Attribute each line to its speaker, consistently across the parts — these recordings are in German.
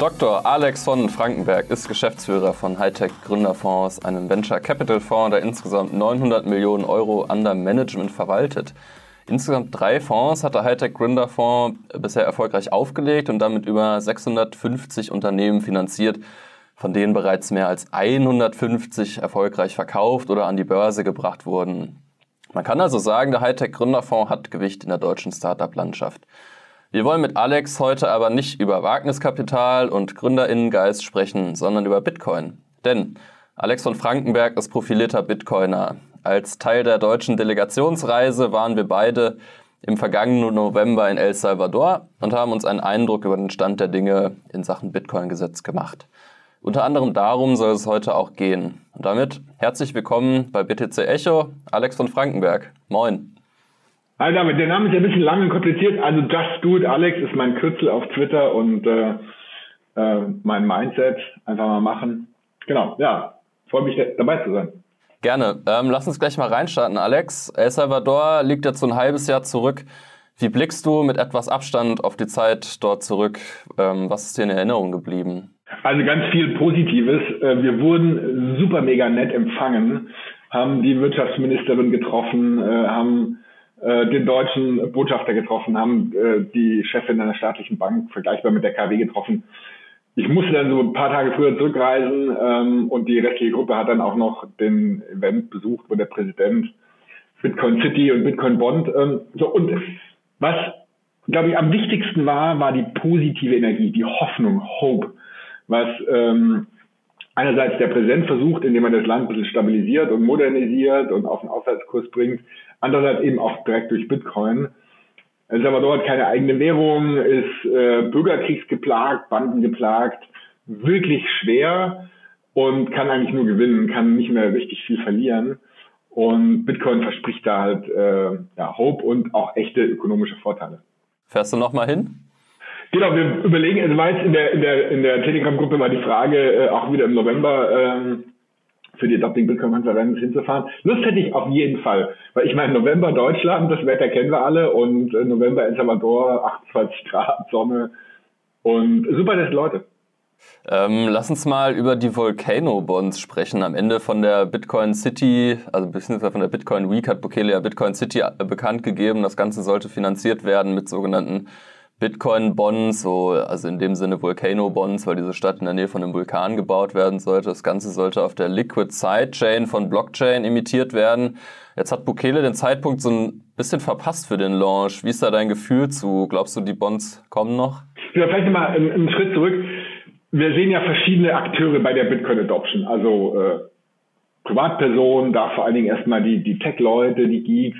Speaker 1: Dr. Alex von Frankenberg ist Geschäftsführer von Hightech Gründerfonds, einem Venture Capital Fonds, der insgesamt 900 Millionen Euro under Management verwaltet. Insgesamt drei Fonds hat der Hightech Gründerfonds bisher erfolgreich aufgelegt und damit über 650 Unternehmen finanziert, von denen bereits mehr als 150 erfolgreich verkauft oder an die Börse gebracht wurden. Man kann also sagen, der Hightech Gründerfonds hat Gewicht in der deutschen Startup-Landschaft. Wir wollen mit Alex heute aber nicht über Wagniskapital und Gründerinnengeist sprechen, sondern über Bitcoin. Denn Alex von Frankenberg ist profilierter Bitcoiner. Als Teil der deutschen Delegationsreise waren wir beide im vergangenen November in El Salvador und haben uns einen Eindruck über den Stand der Dinge in Sachen Bitcoin-Gesetz gemacht. Unter anderem darum soll es heute auch gehen. Und damit herzlich willkommen bei BTC Echo, Alex von Frankenberg. Moin.
Speaker 2: Hi David, der Name ist ja ein bisschen lang und kompliziert. Also Just Do It Alex ist mein Kürzel auf Twitter und äh, äh, mein Mindset. Einfach mal machen. Genau, ja. Freue mich dabei zu sein.
Speaker 1: Gerne. Ähm, lass uns gleich mal reinstarten, Alex. El Salvador liegt jetzt so ein halbes Jahr zurück. Wie blickst du mit etwas Abstand auf die Zeit dort zurück? Ähm, was ist dir in Erinnerung geblieben?
Speaker 2: Also ganz viel Positives. Äh, wir wurden super mega nett empfangen, haben die Wirtschaftsministerin getroffen, äh, haben den deutschen Botschafter getroffen, haben äh, die Chefin einer staatlichen Bank vergleichbar mit der KW getroffen. Ich musste dann so ein paar Tage früher zurückreisen ähm, und die restliche Gruppe hat dann auch noch den Event besucht, wo der Präsident Bitcoin City und Bitcoin Bond ähm, so und was glaube ich am wichtigsten war, war die positive Energie, die Hoffnung, Hope, was ähm, einerseits der Präsident versucht, indem er das Land ein bisschen stabilisiert und modernisiert und auf den Aufwärtskurs bringt, andererseits eben auch direkt durch Bitcoin. El Salvador hat keine eigene Währung, ist äh, bürgerkriegsgeplagt, bandengeplagt, wirklich schwer und kann eigentlich nur gewinnen, kann nicht mehr richtig viel verlieren. Und Bitcoin verspricht da halt äh, ja, Hope und auch echte ökonomische Vorteile.
Speaker 1: Fährst du nochmal hin?
Speaker 2: Genau, wir überlegen, also war jetzt in der, in der, in der Telegram-Gruppe war die Frage, äh, auch wieder im November ähm, für die Adopting Bitcoin-Konferenz hinzufahren. Lust hätte ich auf jeden Fall. Weil ich meine, November Deutschland, das Wetter kennen wir alle und äh, November El Salvador, 28 Grad, Sonne und super nette Leute.
Speaker 1: Ähm, lass uns mal über die Volcano Bonds sprechen. Am Ende von der Bitcoin City, also beziehungsweise von der Bitcoin Week hat Bukele Bitcoin City äh, bekannt gegeben. Das Ganze sollte finanziert werden mit sogenannten Bitcoin-Bonds, so, also in dem Sinne Volcano-Bonds, weil diese Stadt in der Nähe von einem Vulkan gebaut werden sollte. Das Ganze sollte auf der Liquid Sidechain von Blockchain imitiert werden. Jetzt hat Bukele den Zeitpunkt so ein bisschen verpasst für den Launch. Wie ist da dein Gefühl zu? Glaubst du, die Bonds kommen noch?
Speaker 2: Ja, vielleicht mal einen, einen Schritt zurück. Wir sehen ja verschiedene Akteure bei der Bitcoin-Adoption. Also äh, Privatpersonen, da vor allen Dingen erstmal die, die Tech-Leute, die Geeks,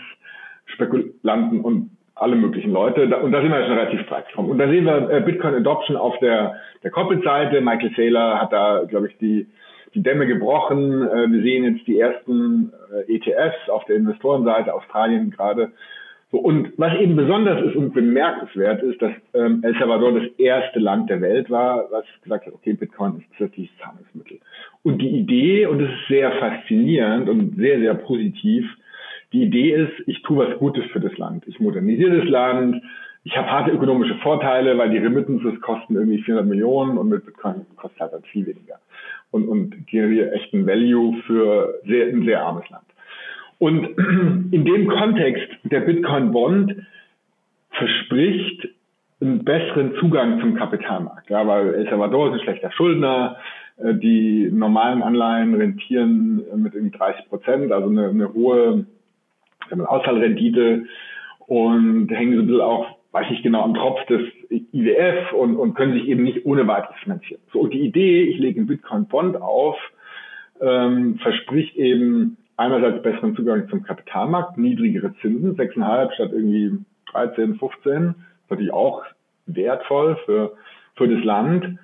Speaker 2: Spekulanten und alle möglichen Leute. Und da sind wir schon relativ breit gekommen. Und da sehen wir äh, Bitcoin Adoption auf der, der Corporate-Seite. Michael Saylor hat da, glaube ich, die, die Dämme gebrochen. Äh, wir sehen jetzt die ersten äh, ETFs auf der Investorenseite, Australien gerade. So, und was eben besonders ist und bemerkenswert ist, dass ähm, El Salvador das erste Land der Welt war, was gesagt hat, okay, Bitcoin ist plötzlich Zahlungsmittel. Und die Idee, und es ist sehr faszinierend und sehr, sehr positiv, die Idee ist, ich tue was Gutes für das Land. Ich modernisiere das Land. Ich habe harte ökonomische Vorteile, weil die Remittances kosten irgendwie 400 Millionen und mit Bitcoin kostet halt dann viel weniger. Und, und generiere echten Value für sehr, ein sehr armes Land. Und in dem Kontext der Bitcoin Bond verspricht einen besseren Zugang zum Kapitalmarkt. Ja, weil El Salvador ist ein schlechter Schuldner, äh, die normalen Anleihen rentieren mit irgendwie 30 Prozent, also eine, eine hohe Ausfallrendite und hängen so ein bisschen auch, weiß ich genau, am Tropf des IWF und, und können sich eben nicht ohne weiteres finanzieren. So, und die Idee, ich lege einen Bitcoin-Bond auf, ähm, verspricht eben einerseits besseren Zugang zum Kapitalmarkt, niedrigere Zinsen, 6,5 statt irgendwie 13, 15, das ist natürlich auch wertvoll für, für das Land.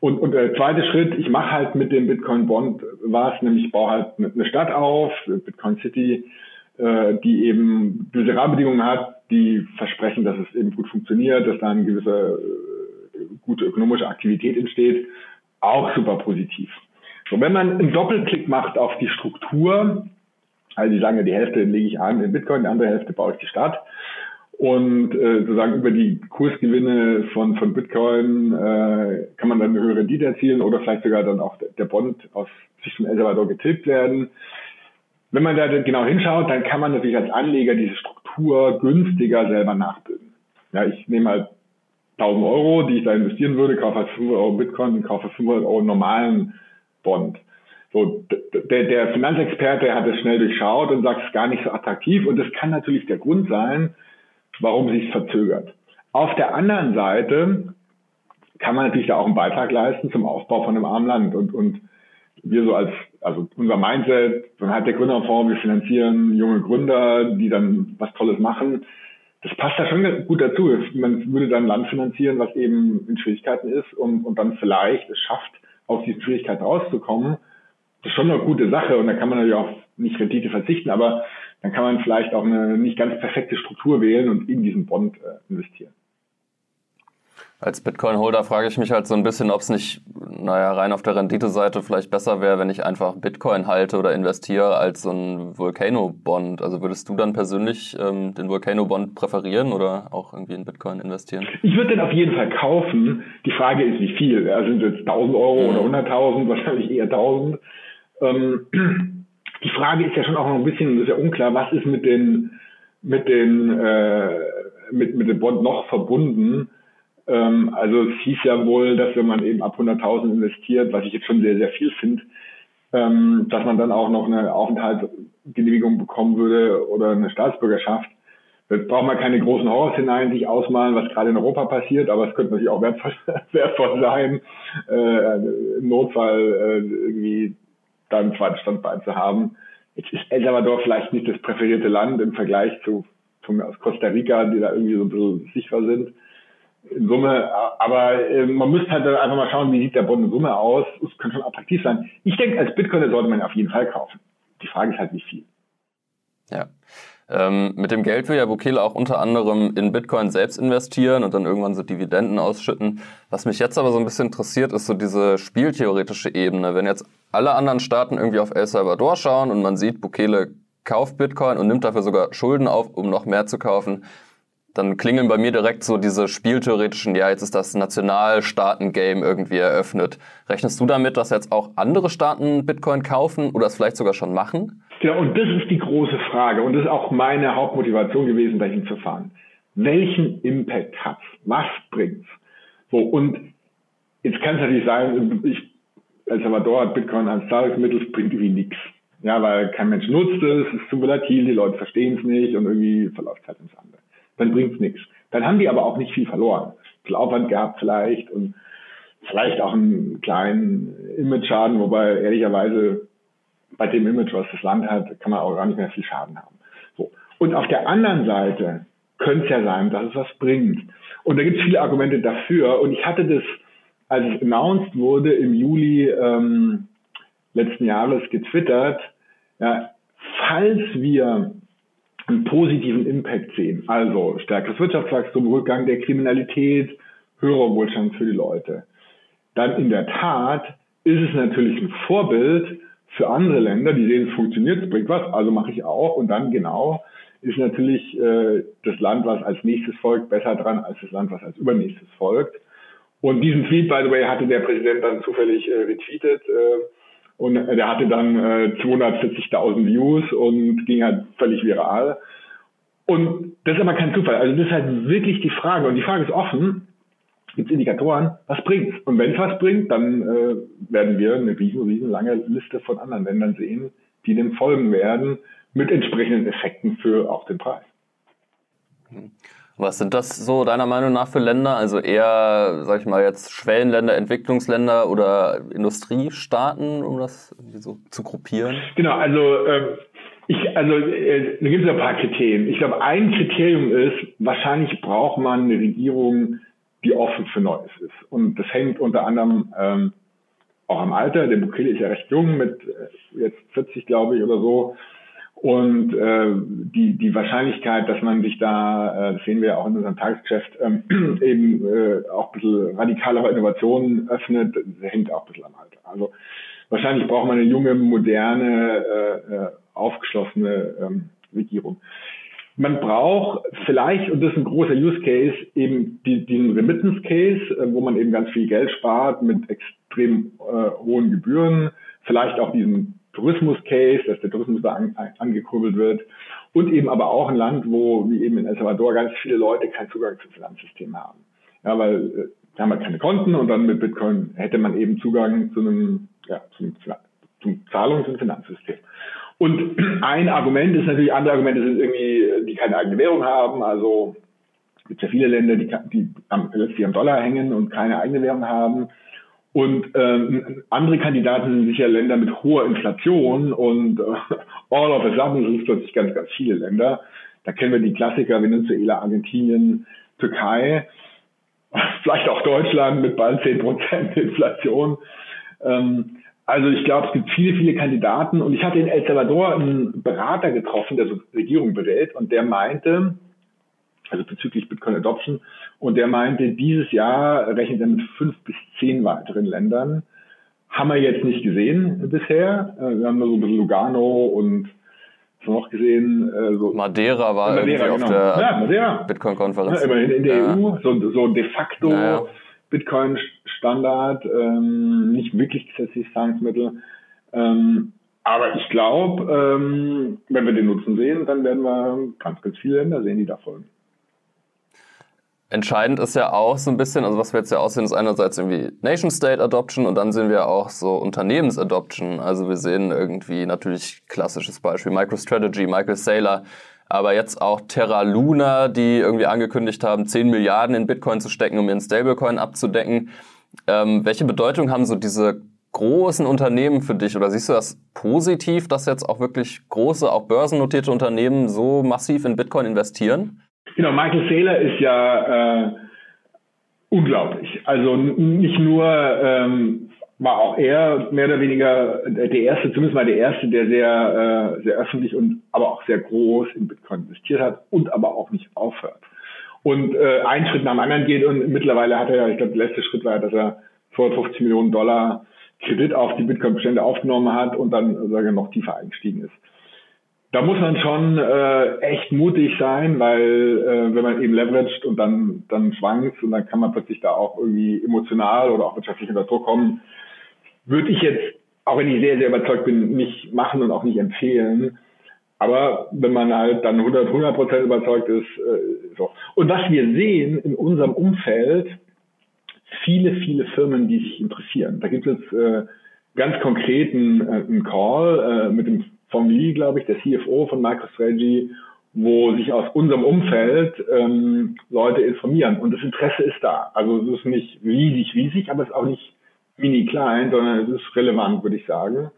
Speaker 2: Und, und der zweite Schritt, ich mache halt mit dem Bitcoin Bond was, nämlich ich baue halt eine Stadt auf, Bitcoin City, äh, die eben gewisse Rahmenbedingungen hat, die versprechen, dass es eben gut funktioniert, dass da eine gewisse äh, gute ökonomische Aktivität entsteht, auch super positiv. So, wenn man einen Doppelklick macht auf die Struktur, also die sagen ja, die Hälfte lege ich an in Bitcoin, die andere Hälfte baue ich die Stadt. Und äh, sozusagen über die Kursgewinne von, von Bitcoin äh, kann man dann eine höhere Rendite erzielen oder vielleicht sogar dann auch der Bond aus Sicht von El Salvador getilgt werden. Wenn man da genau hinschaut, dann kann man natürlich als Anleger diese Struktur günstiger selber nachbilden. Ja, ich nehme halt 1000 Euro, die ich da investieren würde, kaufe halt 500 Euro Bitcoin und kaufe 500 Euro normalen Bond. So, der, der Finanzexperte hat es schnell durchschaut und sagt, es ist gar nicht so attraktiv und das kann natürlich der Grund sein, warum sich verzögert. Auf der anderen Seite kann man natürlich da auch einen Beitrag leisten zum Aufbau von einem armen Land und, und wir so als, also unser Mindset, dann hat der Gründerfonds, wir finanzieren junge Gründer, die dann was Tolles machen. Das passt da schon gut dazu. Man würde dann Land finanzieren, was eben in Schwierigkeiten ist und, und dann vielleicht es schafft, aus diesen Schwierigkeiten rauszukommen. Das ist schon eine gute Sache und da kann man natürlich auch nicht Rendite verzichten, aber dann kann man vielleicht auch eine nicht ganz perfekte Struktur wählen und in diesen Bond äh, investieren.
Speaker 1: Als Bitcoin-Holder frage ich mich halt so ein bisschen, ob es nicht, naja, rein auf der Rendite-Seite vielleicht besser wäre, wenn ich einfach Bitcoin halte oder investiere als so ein Volcano-Bond. Also würdest du dann persönlich ähm, den Volcano-Bond präferieren oder auch irgendwie in Bitcoin investieren?
Speaker 2: Ich würde den auf jeden Fall kaufen. Die Frage ist, wie viel? Ja, sind es jetzt 1000 Euro mhm. oder 100.000? Wahrscheinlich eher 1000. Ähm, die Frage ist ja schon auch noch ein bisschen, das ist ja unklar, was ist mit den, mit den, äh, mit, mit dem Bond noch verbunden? Ähm, also es hieß ja wohl, dass wenn man eben ab 100.000 investiert, was ich jetzt schon sehr, sehr viel finde, ähm, dass man dann auch noch eine Aufenthaltsgenehmigung bekommen würde oder eine Staatsbürgerschaft. Jetzt braucht man keine großen Horrorszenarien sich ausmalen, was gerade in Europa passiert, aber es könnte natürlich auch wertvoll, wertvoll sein, äh, im Notfall äh, irgendwie da ein zweites Standbein zu haben. Jetzt ist El Salvador vielleicht nicht das präferierte Land im Vergleich zu aus Costa Rica, die da irgendwie so ein bisschen sicherer sind in Summe, aber äh, man müsste halt einfach mal schauen, wie sieht der Bond in Summe aus. Es kann schon attraktiv sein. Ich denke, als Bitcoiner sollte man auf jeden Fall kaufen. Die Frage ist halt, wie viel.
Speaker 1: Ja. Ähm, mit dem Geld will ja Bukele auch unter anderem in Bitcoin selbst investieren und dann irgendwann so Dividenden ausschütten. Was mich jetzt aber so ein bisschen interessiert, ist so diese spieltheoretische Ebene. Wenn jetzt alle anderen Staaten irgendwie auf El Salvador schauen und man sieht, Bukele kauft Bitcoin und nimmt dafür sogar Schulden auf, um noch mehr zu kaufen, dann klingeln bei mir direkt so diese spieltheoretischen, ja, jetzt ist das Nationalstaaten-Game irgendwie eröffnet. Rechnest du damit, dass jetzt auch andere Staaten Bitcoin kaufen oder es vielleicht sogar schon machen?
Speaker 2: Ja, und das ist die große Frage und das ist auch meine Hauptmotivation gewesen, dahin zu fahren. Welchen Impact hat's? Was bringt's? So, und jetzt kann es natürlich sein, ich, El Salvador hat Bitcoin als Zahlungsmittel, es bringt irgendwie nichts. Ja, weil kein Mensch nutzt es, es ist zu volatil, die Leute verstehen es nicht und irgendwie verläuft es halt ins andere dann bringt's nichts. Dann haben die aber auch nicht viel verloren. Viel Aufwand gehabt vielleicht und vielleicht auch einen kleinen Image-Schaden, wobei ehrlicherweise bei dem Image, was das Land hat, kann man auch gar nicht mehr viel Schaden haben. So. Und auf der anderen Seite könnte es ja sein, dass es was bringt. Und da gibt es viele Argumente dafür. Und ich hatte das, als es announced wurde, im Juli ähm, letzten Jahres getwittert, ja, falls wir einen positiven Impact sehen. Also stärkeres Wirtschaftswachstum, Rückgang der Kriminalität, höherer Wohlstand für die Leute. Dann in der Tat ist es natürlich ein Vorbild für andere Länder, die sehen, es funktioniert, es bringt was, also mache ich auch. Und dann genau ist natürlich äh, das Land, was als nächstes folgt, besser dran als das Land, was als übernächstes folgt. Und diesen Tweet, by the way, hatte der Präsident dann zufällig äh, retweetet. Äh, und der hatte dann äh, 240.000 Views und ging halt völlig viral. Und das ist aber kein Zufall. Also das ist halt wirklich die Frage. Und die Frage ist offen. Gibt es Indikatoren? Was bringt's? Und wenn es was bringt, dann äh, werden wir eine riesen, riesen lange Liste von anderen Ländern sehen, die dem folgen werden, mit entsprechenden Effekten für auch den Preis.
Speaker 1: Was sind das so deiner Meinung nach für Länder? Also eher, sag ich mal, jetzt Schwellenländer, Entwicklungsländer oder Industriestaaten, um das so zu gruppieren?
Speaker 2: Genau, also äh, ich, also äh, da gibt es ein paar Kriterien. Ich glaube, ein Kriterium ist, wahrscheinlich braucht man eine Regierung, die offen für Neues ist. Und das hängt unter anderem ähm, auch am Alter. Der Bukele ist ja recht jung, mit äh, jetzt 40, glaube ich, oder so. Und äh, die, die Wahrscheinlichkeit, dass man sich da, äh, sehen wir auch in unserem Tagesgeschäft, ähm, eben äh, auch ein bisschen radikalere Innovationen öffnet, hängt auch ein bisschen am Alter. Also wahrscheinlich braucht man eine junge, moderne, äh, äh, aufgeschlossene ähm, Regierung. man braucht vielleicht, und das ist ein großer Use Case, eben die, diesen Remittance Case, äh, wo man eben ganz viel Geld spart mit extrem äh, hohen Gebühren, vielleicht auch diesen Tourismus Case, dass der Tourismus da an, angekurbelt wird und eben aber auch ein Land, wo, wie eben in El Salvador, ganz viele Leute keinen Zugang zum Finanzsystem haben. Ja, weil äh, da haben wir keine Konten und dann mit Bitcoin hätte man eben Zugang zu einem, ja, zum, zum Zahlungs- und Finanzsystem. Und ein Argument ist natürlich, andere Argumente sind irgendwie, die keine eigene Währung haben. Also es gibt ja viele Länder, die, die am, letztlich am Dollar hängen und keine eigene Währung haben. Und ähm, andere Kandidaten sind sicher Länder mit hoher Inflation und äh, all of a sudden sind plötzlich ganz, ganz viele Länder. Da kennen wir die Klassiker Venezuela, Argentinien, Türkei, vielleicht auch Deutschland mit bald 10% Inflation. Ähm, also ich glaube, es gibt viele, viele Kandidaten und ich hatte in El Salvador einen Berater getroffen, der so Regierung berät und der meinte, also bezüglich Bitcoin Adoption, und der meinte, dieses Jahr rechnet er mit fünf bis zehn weiteren Ländern. Haben wir jetzt nicht gesehen bisher. Äh, wir haben nur so ein bisschen Lugano und was noch gesehen.
Speaker 1: Äh, so Madeira war Madeira, irgendwie genau. auf der ja, Bitcoin-Konferenz.
Speaker 2: Ja, immerhin in der ja. EU, so, so de facto ja, Bitcoin-Standard, ähm, nicht wirklich gesetzliches Zahlungsmittel. Ähm, aber ich glaube, ähm, wenn wir den Nutzen sehen, dann werden wir ganz, ganz viele Länder sehen, die da folgen.
Speaker 1: Entscheidend ist ja auch so ein bisschen, also was wir jetzt ja aussehen, ist einerseits irgendwie Nation-State-Adoption und dann sehen wir auch so Unternehmens-Adoption. Also wir sehen irgendwie natürlich klassisches Beispiel MicroStrategy, Michael Saylor, aber jetzt auch Terra Luna, die irgendwie angekündigt haben, 10 Milliarden in Bitcoin zu stecken, um ihren Stablecoin abzudecken. Ähm, welche Bedeutung haben so diese großen Unternehmen für dich? Oder siehst du das positiv, dass jetzt auch wirklich große, auch börsennotierte Unternehmen so massiv in Bitcoin investieren?
Speaker 2: Genau, Michael Saylor ist ja äh, unglaublich. Also nicht nur ähm, war auch er mehr oder weniger der erste, zumindest mal der erste, der sehr, äh, sehr öffentlich und aber auch sehr groß in Bitcoin investiert hat und aber auch nicht aufhört. Und äh, ein Schritt nach dem anderen geht und mittlerweile hat er ich glaube, der letzte Schritt war, dass er 250 Millionen Dollar Kredit auf die Bitcoin-Bestände aufgenommen hat und dann ich, noch tiefer eingestiegen ist. Da muss man schon äh, echt mutig sein, weil äh, wenn man eben leveraged und dann, dann schwankt und dann kann man plötzlich da auch irgendwie emotional oder auch wirtschaftlich unter Druck kommen, würde ich jetzt, auch wenn ich sehr, sehr überzeugt bin, nicht machen und auch nicht empfehlen. Aber wenn man halt dann 100, 100 Prozent überzeugt ist, äh, so. Und was wir sehen in unserem Umfeld, viele, viele Firmen, die sich interessieren. Da gibt es äh, ganz konkreten äh, einen Call äh, mit dem Phong Lee, glaube ich, der CFO von MicroStrategy, wo sich aus unserem Umfeld ähm, Leute informieren. Und das Interesse ist da. Also es ist nicht riesig, riesig, aber es ist auch nicht mini klein, sondern es ist relevant, würde ich sagen.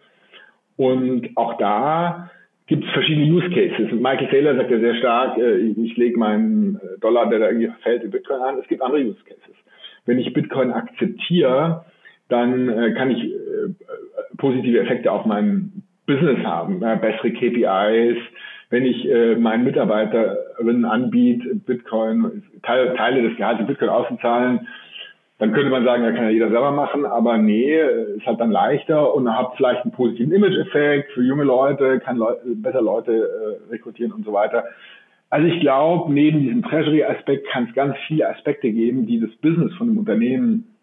Speaker 2: Und auch da gibt es verschiedene Use Cases. Michael Taylor sagt ja sehr stark, äh, ich lege meinen äh, Dollar, der da irgendwie fällt, in Bitcoin an. Es gibt andere Use Cases. Wenn ich Bitcoin akzeptiere, dann äh, kann ich positive Effekte auf mein Business haben, bessere KPIs. Wenn ich meinen Mitarbeiterinnen anbiete, Bitcoin, Teile des Gehalts in Bitcoin auszuzahlen, dann könnte man sagen, ja, kann ja jeder selber machen, aber nee, ist halt dann leichter und hat vielleicht einen positiven Image-Effekt für junge Leute, kann Leute, besser Leute äh, rekrutieren und so weiter. Also ich glaube, neben diesem Treasury-Aspekt kann es ganz viele Aspekte geben, die das Business von einem Unternehmen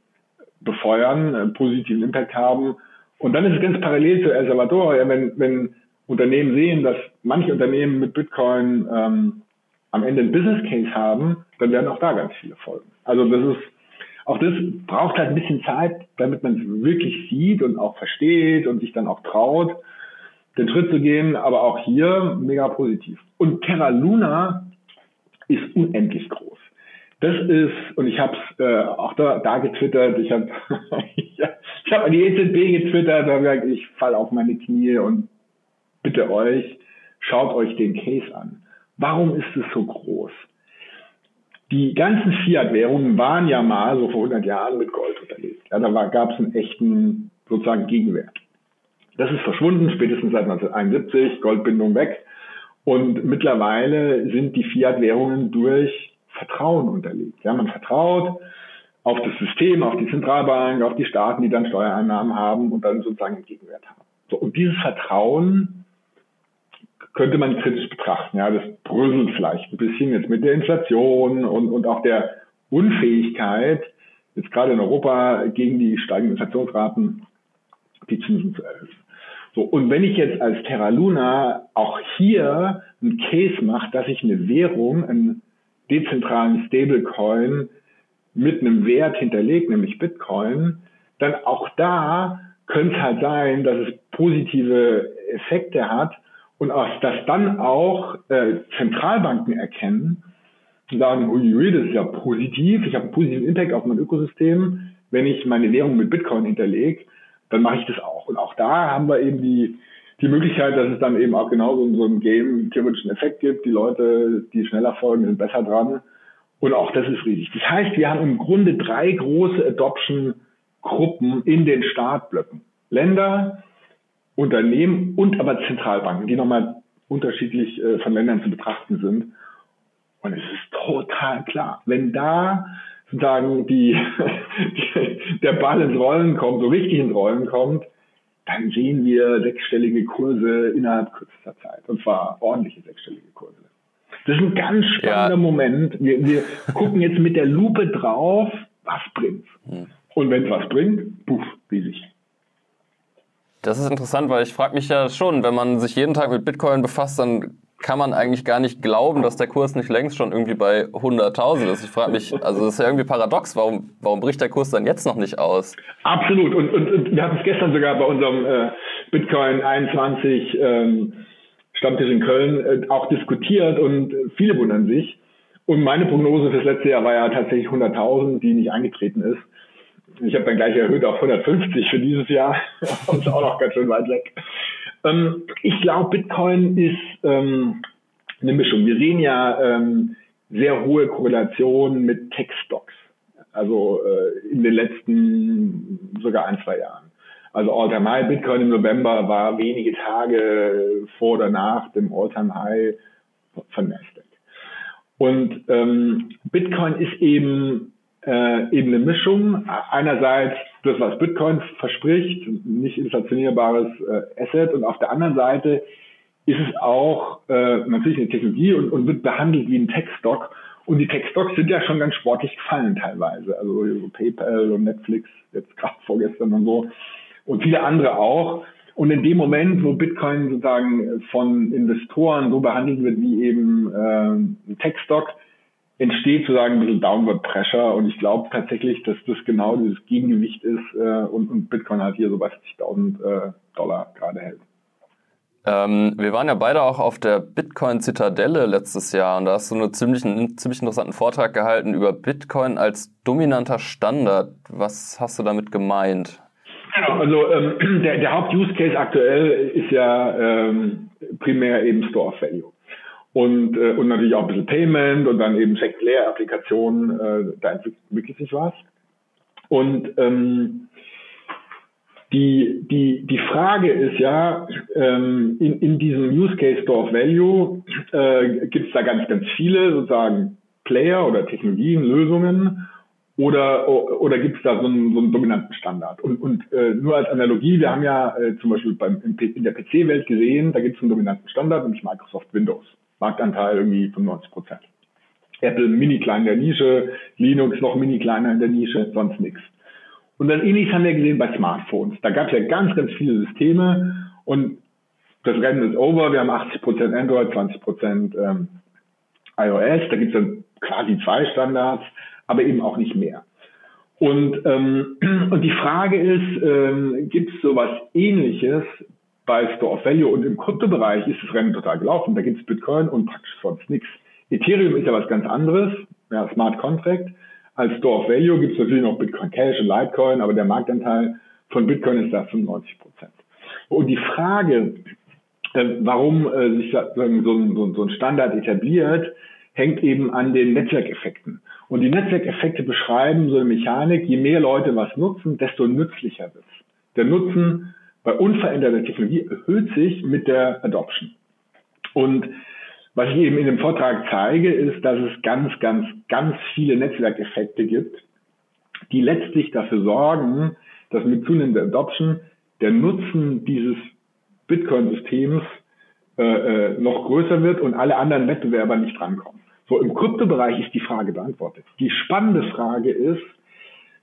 Speaker 2: befeuern, einen positiven Impact haben. Und dann ist es ganz parallel zu El Salvador, ja, wenn, wenn Unternehmen sehen, dass manche Unternehmen mit Bitcoin ähm, am Ende ein Business Case haben, dann werden auch da ganz viele folgen. Also das ist auch das braucht halt ein bisschen Zeit, damit man es wirklich sieht und auch versteht und sich dann auch traut, den Schritt zu gehen. Aber auch hier mega positiv. Und Terra Luna ist unendlich groß. Das ist, und ich habe es äh, auch da, da getwittert, ich habe ich hab an die EZB getwittert, habe gesagt, ich falle auf meine Knie und bitte euch, schaut euch den Case an. Warum ist es so groß? die ganzen Fiat-Währungen waren ja mal so vor 100 Jahren mit Gold unterlegt. Ja, da gab es einen echten sozusagen Gegenwert. Das ist verschwunden, spätestens seit 1971, Goldbindung weg. Und mittlerweile sind die Fiat-Währungen durch Vertrauen unterlegt. Ja, man vertraut auf das System, auf die Zentralbank, auf die Staaten, die dann Steuereinnahmen haben und dann sozusagen einen Gegenwert haben. So, und dieses Vertrauen könnte man kritisch betrachten. Ja, das bröselt vielleicht ein bisschen jetzt mit der Inflation und, und auch der Unfähigkeit, jetzt gerade in Europa gegen die steigenden Inflationsraten die Zinsen zu erhöhen. So, und wenn ich jetzt als Terra Luna auch hier einen Case mache, dass ich eine Währung, einen dezentralen Stablecoin mit einem Wert hinterlegt, nämlich Bitcoin, dann auch da könnte es halt sein, dass es positive Effekte hat und auch, dass dann auch äh, Zentralbanken erkennen und sagen, ui, das ist ja positiv, ich habe einen positiven Impact auf mein Ökosystem, wenn ich meine Währung mit Bitcoin hinterlege, dann mache ich das auch. Und auch da haben wir eben die, die Möglichkeit, dass es dann eben auch genauso so einen game-theoretischen Effekt gibt. Die Leute, die schneller folgen, sind besser dran. Und auch das ist riesig. Das heißt, wir haben im Grunde drei große Adoption-Gruppen in den Startblöcken. Länder, Unternehmen und aber Zentralbanken, die nochmal unterschiedlich äh, von Ländern zu betrachten sind. Und es ist total klar, wenn da sozusagen die, der Ball ins Rollen kommt, so richtig ins Rollen kommt, dann sehen wir sechsstellige Kurse innerhalb kürzester Zeit. Und zwar ordentliche sechsstellige Kurse. Das ist ein ganz spannender ja. Moment. Wir, wir gucken jetzt mit der Lupe drauf, was bringt's. Hm. Und wenn es was bringt, puff, riesig.
Speaker 1: Das ist interessant, weil ich frage mich ja schon, wenn man sich jeden Tag mit Bitcoin befasst, dann kann man eigentlich gar nicht glauben, dass der Kurs nicht längst schon irgendwie bei 100.000 ist. Ich frage mich, also das ist ja irgendwie paradox, warum, warum bricht der Kurs dann jetzt noch nicht aus?
Speaker 2: Absolut. Und, und, und wir hatten es gestern sogar bei unserem äh, Bitcoin 21 ähm, Stammtisch in Köln äh, auch diskutiert und viele wundern sich. Und meine Prognose fürs letzte Jahr war ja tatsächlich 100.000, die nicht eingetreten ist. Ich habe dann gleich erhöht auf 150 für dieses Jahr. das ist auch noch ganz schön weit weg. Ähm, ich glaube, Bitcoin ist ähm, eine Mischung. Wir sehen ja ähm, sehr hohe Korrelationen mit Tech-Stocks. Also äh, in den letzten sogar ein, zwei Jahren. Also All-Time High Bitcoin im November war wenige Tage vor oder nach dem All-Time High von Nasdaq. Und ähm, Bitcoin ist eben äh, eben eine Mischung. Einerseits das, was Bitcoin verspricht, nicht inflationierbares äh, Asset, und auf der anderen Seite ist es auch äh, natürlich eine Technologie und, und wird behandelt wie ein Tech-Stock. Und die Tech-Stocks sind ja schon ganz sportlich gefallen teilweise. Also so PayPal und Netflix jetzt gerade vorgestern und so und viele andere auch. Und in dem Moment, wo Bitcoin sozusagen von Investoren so behandelt wird wie eben äh, ein Tech-Stock, entsteht sozusagen ein bisschen Downward Pressure und ich glaube tatsächlich, dass das genau dieses Gegengewicht ist äh, und, und Bitcoin halt hier so bei 40.000 äh, Dollar gerade hält.
Speaker 1: Ähm, wir waren ja beide auch auf der Bitcoin Zitadelle letztes Jahr und da hast du einen ziemlich, einen ziemlich interessanten Vortrag gehalten über Bitcoin als dominanter Standard. Was hast du damit gemeint?
Speaker 2: Genau, also ähm, der, der Haupt-Use-Case aktuell ist ja ähm, primär eben Store of Value. Und, äh, und natürlich auch ein bisschen Payment und dann eben Second-Layer-Applikationen, äh, da entwickelt sich was. Und ähm, die, die, die Frage ist ja, ähm, in, in diesem Use Case Store of Value äh, gibt es da ganz, ganz viele sozusagen Player oder Technologien, Lösungen oder, oder gibt es da so einen, so einen dominanten Standard? Und, und äh, nur als Analogie, wir haben ja äh, zum Beispiel beim, in der PC-Welt gesehen, da gibt es einen dominanten Standard, nämlich Microsoft Windows. Marktanteil irgendwie 95 Prozent. Apple mini klein in der Nische, Linux noch mini kleiner in der Nische, sonst nichts. Und dann ähnliches haben wir gesehen bei Smartphones. Da gab es ja ganz, ganz viele Systeme und das Rennen ist over. Wir haben 80 Prozent Android, 20 Prozent ähm, iOS. Da gibt es dann quasi zwei Standards, aber eben auch nicht mehr. Und, ähm, und die Frage ist, ähm, gibt es sowas ähnliches bei Store of Value und im Kryptobereich ist das Rennen total gelaufen. Da gibt es Bitcoin und praktisch sonst nichts. Ethereum ist ja was ganz anderes, ja, Smart Contract. Als Store of Value gibt es natürlich noch Bitcoin Cash und Litecoin, aber der Marktanteil von Bitcoin ist da 95 Prozent. Und die Frage, äh, warum äh, sich so ein, so ein Standard etabliert, hängt eben an den Netzwerkeffekten. Und die Netzwerkeffekte beschreiben so eine Mechanik, je mehr Leute was nutzen, desto nützlicher wird es. Der Nutzen bei unveränderter Technologie erhöht sich mit der Adoption. Und was ich eben in dem Vortrag zeige, ist, dass es ganz, ganz, ganz viele Netzwerkeffekte gibt, die letztlich dafür sorgen, dass mit zunehmender Adoption der Nutzen dieses Bitcoin-Systems äh, äh, noch größer wird und alle anderen Wettbewerber nicht rankommen. So, im Kryptobereich ist die Frage beantwortet. Die spannende Frage ist,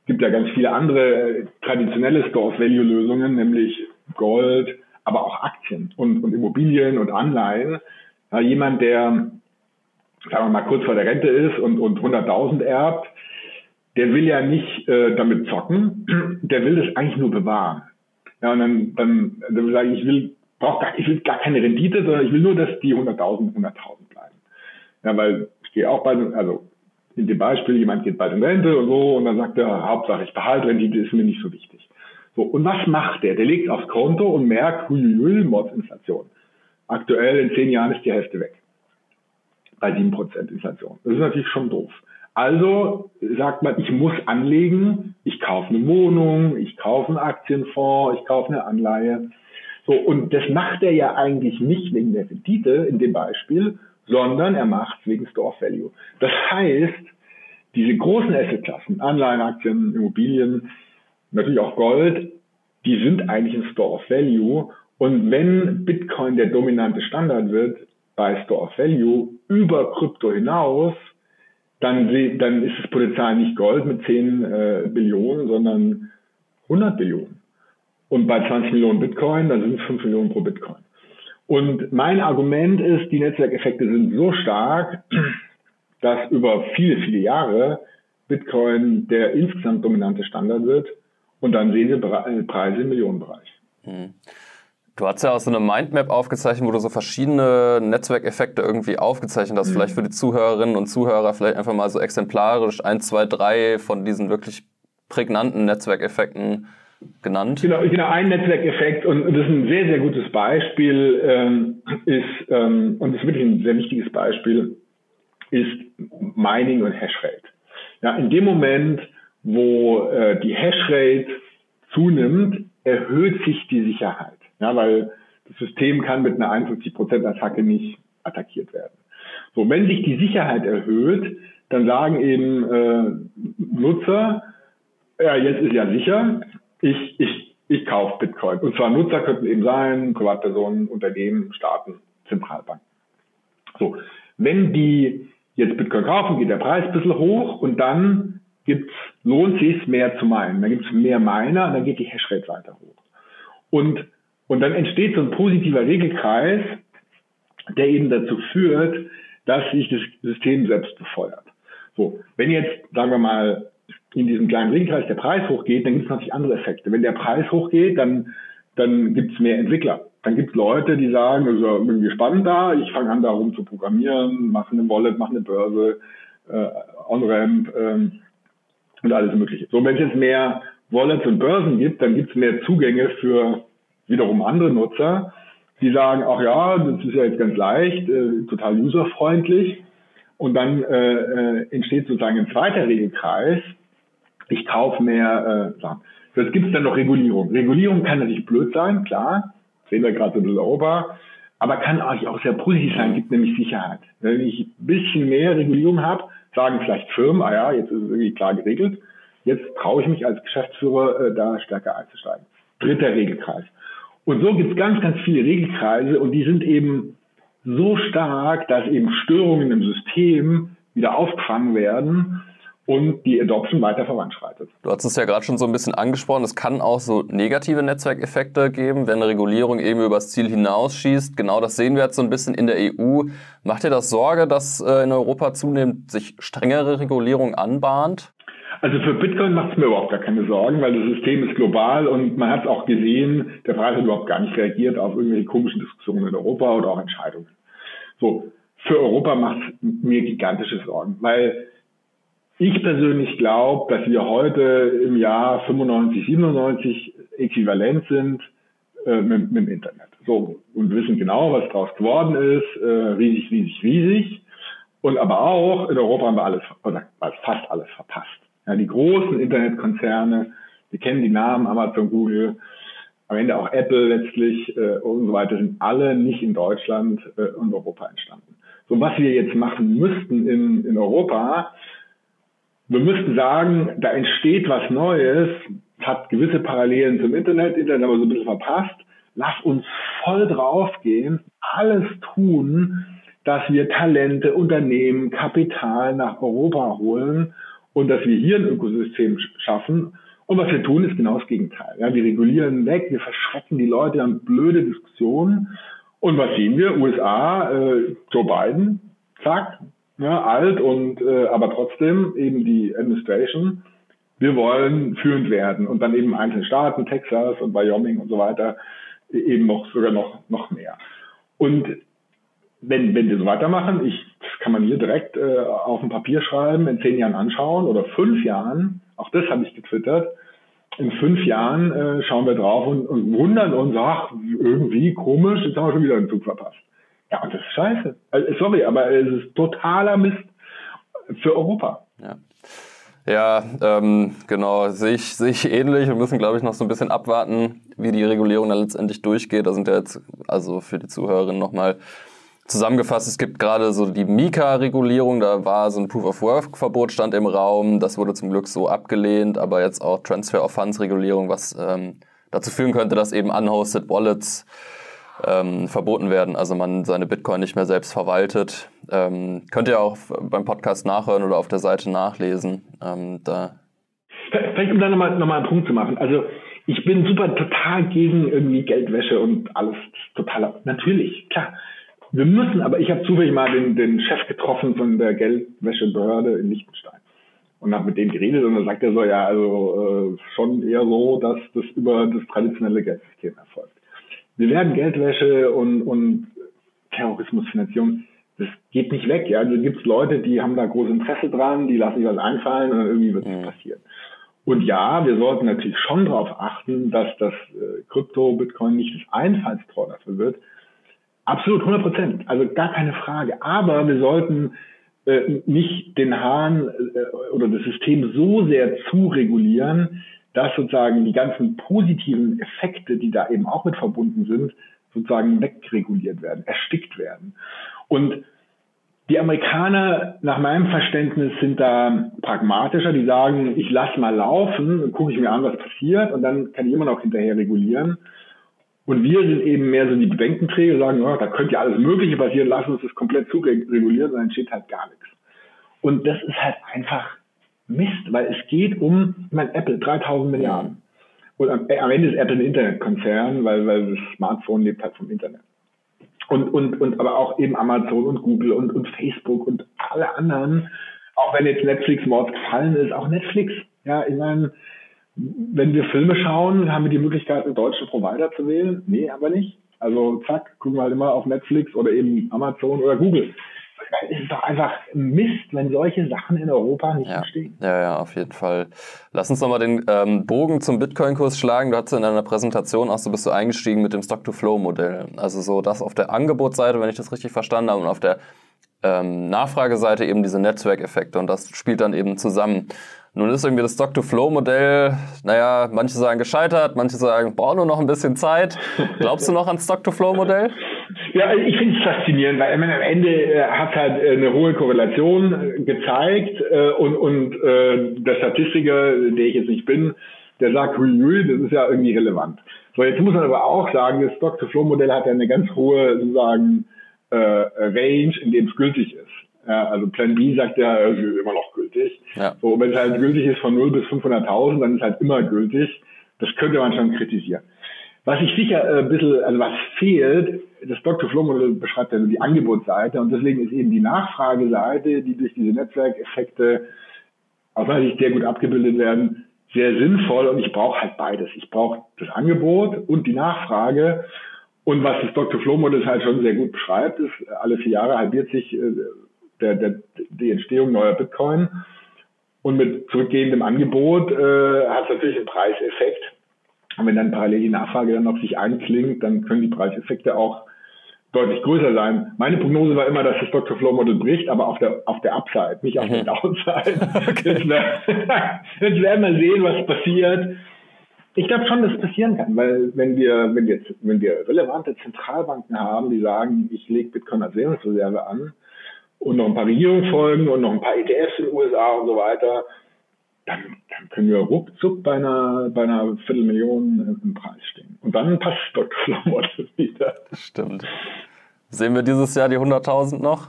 Speaker 2: gibt ja ganz viele andere traditionelle Store-of-Value-Lösungen, nämlich Gold, aber auch Aktien und, und Immobilien und Anleihen. Ja, jemand, der, sagen wir mal, kurz vor der Rente ist und, und 100.000 erbt, der will ja nicht äh, damit zocken, der will das eigentlich nur bewahren. Ja, und dann, dann, dann will sagen, ich will, brauch gar, ich will gar keine Rendite, sondern ich will nur, dass die 100.000 100.000 bleiben. Ja, weil ich gehe auch bei, also in dem Beispiel, jemand geht bald in Rente und so, und dann sagt er, Hauptsache ich behalte Rendite, ist mir nicht so wichtig. So, und was macht der? Der legt aufs Konto und merkt, huiuiui, Mordsinflation. Aktuell in zehn Jahren ist die Hälfte weg. Bei 7% Inflation. Das ist natürlich schon doof. Also sagt man, ich muss anlegen, ich kaufe eine Wohnung, ich kaufe einen Aktienfonds, ich kaufe eine Anleihe. So, und das macht er ja eigentlich nicht wegen der Rendite in dem Beispiel, sondern er macht wegen Store Value. Das heißt, diese großen Assetklassen, Anleihen, Aktien, Immobilien, natürlich auch Gold, die sind eigentlich ein Store of Value. Und wenn Bitcoin der dominante Standard wird bei Store of Value über Krypto hinaus, dann, dann ist das Potenzial nicht Gold mit 10 äh, Billionen, sondern 100 Billionen. Und bei 20 Millionen Bitcoin, dann sind es 5 Millionen pro Bitcoin. Und mein Argument ist, die Netzwerkeffekte sind so stark, dass über viele, viele Jahre Bitcoin der insgesamt dominante Standard wird und dann sehen wir äh, Preise im Millionenbereich. Mhm.
Speaker 1: Du hast ja auch so eine Mindmap aufgezeichnet, wo du so verschiedene Netzwerkeffekte irgendwie aufgezeichnet hast. Mhm. Vielleicht für die Zuhörerinnen und Zuhörer vielleicht einfach mal so exemplarisch ein, zwei, drei von diesen wirklich prägnanten Netzwerkeffekten genannt.
Speaker 2: Genau, genau ein Netzwerkeffekt und das ist ein sehr, sehr gutes Beispiel, ähm, ist, ähm, und das ist wirklich ein sehr wichtiges Beispiel, ist Mining und Hashrate. Ja, in dem Moment, wo äh, die Hashrate zunimmt, erhöht sich die Sicherheit. Ja, weil das System kann mit einer 51% Attacke nicht attackiert werden. So, wenn sich die Sicherheit erhöht, dann sagen eben äh, Nutzer, ja, jetzt ist ja sicher, ich, ich, ich kaufe Bitcoin. Und zwar Nutzer könnten eben sein, Privatpersonen, Unternehmen, Staaten, Zentralbanken. So, wenn die jetzt Bitcoin kaufen, geht der Preis ein bisschen hoch und dann gibt's, lohnt sich mehr zu meinen. Dann gibt's mehr Miner und dann geht die Hashrate weiter hoch. Und, und dann entsteht so ein positiver Regelkreis, der eben dazu führt, dass sich das System selbst befeuert. So, wenn jetzt, sagen wir mal, in diesem kleinen Regelkreis der Preis hochgeht, dann gibt es natürlich andere Effekte. Wenn der Preis hochgeht, dann, dann gibt es mehr Entwickler. Dann gibt es Leute, die sagen, ja irgendwie spannend da, ich fange an, da rum zu programmieren, mache eine Wallet, mache eine Börse, äh, On-Ramp, ähm, und alles Mögliche. So, wenn es jetzt mehr Wallets und Börsen gibt, dann gibt es mehr Zugänge für wiederum andere Nutzer, die sagen, ach ja, das ist ja jetzt ganz leicht, äh, total userfreundlich. Und dann äh, äh, entsteht sozusagen ein zweiter Regelkreis. Ich kaufe mehr äh, Sachen. Jetzt gibt es dann noch Regulierung. Regulierung kann natürlich blöd sein, klar. Sehen wir gerade so ein bisschen Ober. Aber kann eigentlich auch sehr positiv sein, gibt nämlich Sicherheit. Wenn ich ein bisschen mehr Regulierung habe, sagen vielleicht Firmen, ah ja, jetzt ist es irgendwie klar geregelt, jetzt traue ich mich als Geschäftsführer äh, da stärker einzusteigen. Dritter Regelkreis. Und so gibt es ganz, ganz viele Regelkreise und die sind eben so stark, dass eben Störungen im System wieder aufgefangen werden und die Adoption weiter voranschreitet.
Speaker 1: Du hast es ja gerade schon so ein bisschen angesprochen, es kann auch so negative Netzwerkeffekte geben, wenn Regulierung eben übers Ziel hinausschießt. Genau das sehen wir jetzt so ein bisschen in der EU. Macht dir das Sorge, dass äh, in Europa zunehmend sich strengere Regulierung anbahnt?
Speaker 2: Also für Bitcoin macht es mir überhaupt gar keine Sorgen, weil das System ist global und man hat es auch gesehen, der Preis hat überhaupt gar nicht reagiert auf irgendwelche komischen Diskussionen in Europa oder auch Entscheidungen. So, für Europa macht es mir gigantische Sorgen, weil ich persönlich glaube, dass wir heute im Jahr 95, 97 äquivalent sind äh, mit, mit, dem Internet. So, und wissen genau, was daraus geworden ist. Äh, riesig, riesig, riesig. Und aber auch in Europa haben wir alles, oder fast alles verpasst. Ja, die großen Internetkonzerne, wir kennen die Namen Amazon, Google, am Ende auch Apple letztlich äh, und so weiter, sind alle nicht in Deutschland äh, und Europa entstanden. So, was wir jetzt machen müssten in, in Europa, wir müssten sagen, da entsteht was Neues, hat gewisse Parallelen zum Internet, Internet haben wir so ein bisschen verpasst, lass uns voll draufgehen, alles tun, dass wir Talente, Unternehmen, Kapital nach Europa holen und dass wir hier ein Ökosystem schaffen. Und was wir tun, ist genau das Gegenteil. Ja, wir regulieren weg, wir verschrecken die Leute, wir haben blöde Diskussionen. Und was sehen wir? USA, äh, Joe Biden, zack, ja, alt und äh, aber trotzdem eben die Administration. Wir wollen führend werden und dann eben einzelne Staaten, Texas und Wyoming und so weiter, eben noch sogar noch noch mehr. Und wenn, wenn wir so weitermachen, ich, das kann man hier direkt äh, auf dem Papier schreiben, in zehn Jahren anschauen oder fünf Jahren, auch das habe ich getwittert, in fünf Jahren äh, schauen wir drauf und, und wundern uns, ach, irgendwie komisch, jetzt haben wir schon wieder einen Zug verpasst. Ja, und das ist scheiße. Also, sorry, aber es ist totaler Mist für Europa.
Speaker 1: Ja. Ja, ähm, genau, sehe ich, sehe ich ähnlich. Wir müssen, glaube ich, noch so ein bisschen abwarten, wie die Regulierung dann letztendlich durchgeht. Da sind ja jetzt, also für die Zuhörerinnen nochmal Zusammengefasst, es gibt gerade so die Mika-Regulierung, da war so ein Proof-of-Work-Verbot stand im Raum, das wurde zum Glück so abgelehnt, aber jetzt auch Transfer-of-Funds-Regulierung, was ähm, dazu führen könnte, dass eben unhosted Wallets ähm, verboten werden, also man seine Bitcoin nicht mehr selbst verwaltet. Ähm, könnt ihr auch beim Podcast nachhören oder auf der Seite nachlesen. Ähm, da
Speaker 2: Vielleicht um da nochmal noch mal einen Punkt zu machen. Also ich bin super total gegen irgendwie Geldwäsche und alles total. Natürlich, klar. Wir müssen, aber ich habe zufällig mal den, den Chef getroffen von der Geldwäschebehörde in Liechtenstein und habe mit dem geredet und dann sagt er so, ja, also äh, schon eher so, dass das über das traditionelle Geldsystem erfolgt. Wir werden Geldwäsche und, und Terrorismusfinanzierung, das geht nicht weg. Ja, da gibt's Leute, die haben da großes Interesse dran, die lassen sich was einfallen und dann irgendwie wird es mhm. passieren. Und ja, wir sollten natürlich schon darauf achten, dass das äh, Krypto, Bitcoin nicht das Einfallstor dafür wird, Absolut, 100 Prozent. Also gar keine Frage. Aber wir sollten äh, nicht den Hahn äh, oder das System so sehr zuregulieren, dass sozusagen die ganzen positiven Effekte, die da eben auch mit verbunden sind, sozusagen wegreguliert werden, erstickt werden. Und die Amerikaner, nach meinem Verständnis, sind da pragmatischer. Die sagen, ich lasse mal laufen und gucke ich mir an, was passiert und dann kann ich immer noch hinterher regulieren. Und wir sind eben mehr so die Bedenkenträger, sagen, oh, da könnte ja alles Mögliche passieren, lassen uns das komplett zu regulieren, dann entsteht halt gar nichts. Und das ist halt einfach Mist, weil es geht um, ich meine, Apple, 3000 Milliarden. Und am, am Ende ist Apple ein Internetkonzern, weil, weil das Smartphone lebt halt vom Internet. Und, und, und aber auch eben Amazon und Google und, und Facebook und alle anderen, auch wenn jetzt Netflix Mord gefallen ist, auch Netflix, ja, ich meine, wenn wir Filme schauen, haben wir die Möglichkeit, einen deutschen Provider zu wählen? Nee, aber nicht. Also zack, gucken wir halt immer auf Netflix oder eben Amazon oder Google. Es ist doch einfach Mist, wenn solche Sachen in Europa nicht
Speaker 1: ja.
Speaker 2: entstehen.
Speaker 1: Ja, ja, auf jeden Fall. Lass uns nochmal den ähm, Bogen zum Bitcoin-Kurs schlagen. Du hattest in deiner Präsentation auch so bist du eingestiegen mit dem Stock-to-Flow-Modell. Also so das auf der Angebotsseite, wenn ich das richtig verstanden habe, und auf der ähm, Nachfrageseite eben diese Netzwerkeffekte und das spielt dann eben zusammen. Nun ist irgendwie das Stock-to-Flow-Modell, naja, manche sagen gescheitert, manche sagen, brauchen nur noch ein bisschen Zeit. Glaubst du noch ans Stock-to-Flow-Modell?
Speaker 2: Ja, also ich finde es faszinierend, weil am Ende äh, hat halt äh, eine hohe Korrelation äh, gezeigt äh, und, und äh, der Statistiker, der ich jetzt nicht bin, der sagt, hui, hui, das ist ja irgendwie relevant. So, jetzt muss man aber auch sagen, das Stock-to-Flow-Modell hat ja eine ganz hohe sozusagen äh, Range, in dem es gültig ist. Ja, also Plan B sagt ja, es ist immer noch gültig. Ja. So, wenn es halt gültig ist von 0 bis 500.000, dann ist halt immer gültig. Das könnte man schon kritisieren. Was ich sicher äh, ein bisschen, also was fehlt, das Dr. Flow Modell beschreibt ja nur die Angebotsseite und deswegen ist eben die Nachfrageseite, die durch diese Netzwerkeffekte aus meiner Sicht sehr gut abgebildet werden, sehr sinnvoll und ich brauche halt beides. Ich brauche das Angebot und die Nachfrage. Und was das Dr. Flow Modell halt schon sehr gut beschreibt, ist, alle vier Jahre halbiert sich äh, der, der, die Entstehung neuer Bitcoin. Und mit zurückgehendem Angebot äh, hat es natürlich einen Preiseffekt. Und wenn dann parallel die Nachfrage dann noch sich einklingt, dann können die Preiseffekte auch deutlich größer sein. Meine Prognose war immer, dass das Dr. Flow Model bricht, aber auf der, auf der Upside, nicht auf der. Downside. Okay. Jetzt, jetzt werden wir sehen, was passiert. Ich glaube schon, dass es passieren kann, weil wenn wir, wenn wir, wenn wir relevante Zentralbanken haben, die sagen, ich lege Bitcoin als Währungsreserve an, und noch ein paar Regierungsfolgen und noch ein paar ETFs in den USA und so weiter, dann, dann können wir ruckzuck bei einer, bei einer Viertelmillion im Preis stehen. Und dann passt. Model wieder.
Speaker 1: Stimmt. Sehen wir dieses Jahr die 100.000 noch?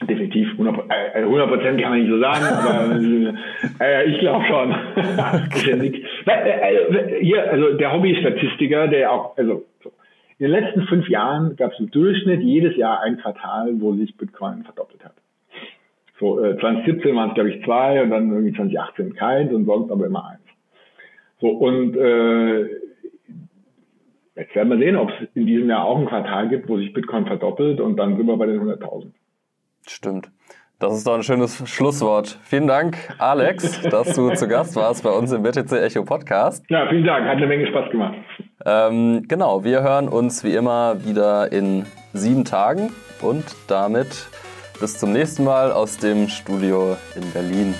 Speaker 2: Definitiv, 100 äh, Prozent kann man nicht so sagen, aber äh, ich glaube schon. äh, hier, also der Hobby-Statistiker, der auch, also in den letzten fünf Jahren gab es im Durchschnitt jedes Jahr ein Quartal, wo sich Bitcoin verdoppelt hat. So, äh, 2017 waren es, glaube ich, zwei und dann irgendwie 2018 keins und sonst aber immer eins. So, und äh, jetzt werden wir sehen, ob es in diesem Jahr auch ein Quartal gibt, wo sich Bitcoin verdoppelt und dann sind wir bei den 100.000.
Speaker 1: Stimmt. Das ist doch ein schönes Schlusswort. Vielen Dank, Alex, dass du zu Gast warst bei uns im BTC Echo Podcast.
Speaker 2: Ja, vielen Dank. Hat eine Menge Spaß gemacht.
Speaker 1: Ähm, genau, wir hören uns wie immer wieder in sieben Tagen und damit bis zum nächsten Mal aus dem Studio in Berlin.